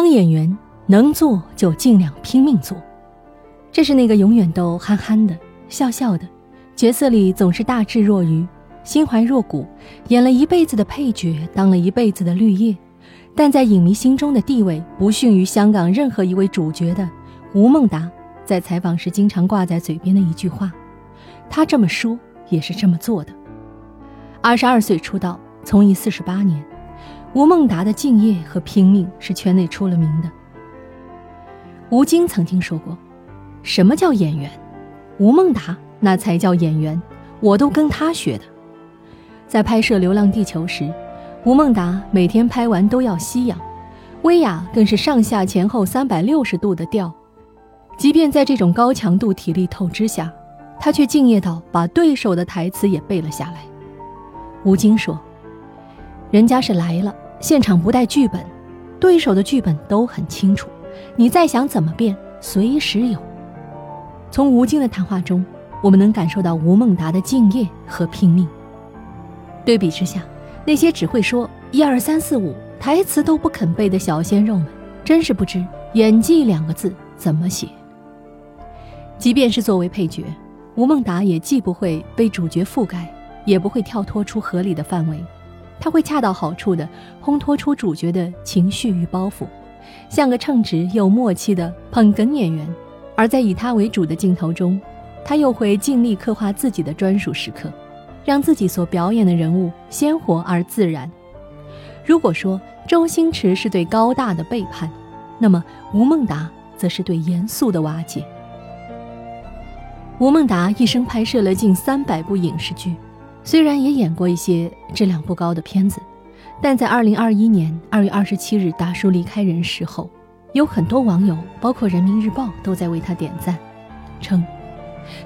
当演员能做就尽量拼命做，这是那个永远都憨憨的、笑笑的，角色里总是大智若愚、心怀若谷，演了一辈子的配角，当了一辈子的绿叶，但在影迷心中的地位不逊于香港任何一位主角的吴孟达，在采访时经常挂在嘴边的一句话，他这么说也是这么做的。二十二岁出道，从艺四十八年。吴孟达的敬业和拼命是圈内出了名的。吴京曾经说过：“什么叫演员？吴孟达那才叫演员，我都跟他学的。”在拍摄《流浪地球》时，吴孟达每天拍完都要吸氧，威亚更是上下前后三百六十度的吊。即便在这种高强度体力透支下，他却敬业到把对手的台词也背了下来。吴京说。人家是来了，现场不带剧本，对手的剧本都很清楚，你再想怎么变，随时有。从吴京的谈话中，我们能感受到吴孟达的敬业和拼命。对比之下，那些只会说一二三四五台词都不肯背的小鲜肉们，真是不知演技两个字怎么写。即便是作为配角，吴孟达也既不会被主角覆盖，也不会跳脱出合理的范围。他会恰到好处地烘托出主角的情绪与包袱，像个称职又默契的捧哏演员；而在以他为主的镜头中，他又会尽力刻画自己的专属时刻，让自己所表演的人物鲜活而自然。如果说周星驰是对高大的背叛，那么吴孟达则是对严肃的瓦解。吴孟达一生拍摄了近三百部影视剧。虽然也演过一些质量不高的片子，但在二零二一年二月二十七日达叔离开人世后，有很多网友，包括人民日报，都在为他点赞，称：“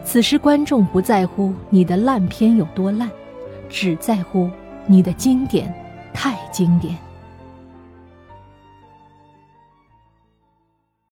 此时观众不在乎你的烂片有多烂，只在乎你的经典太经典。”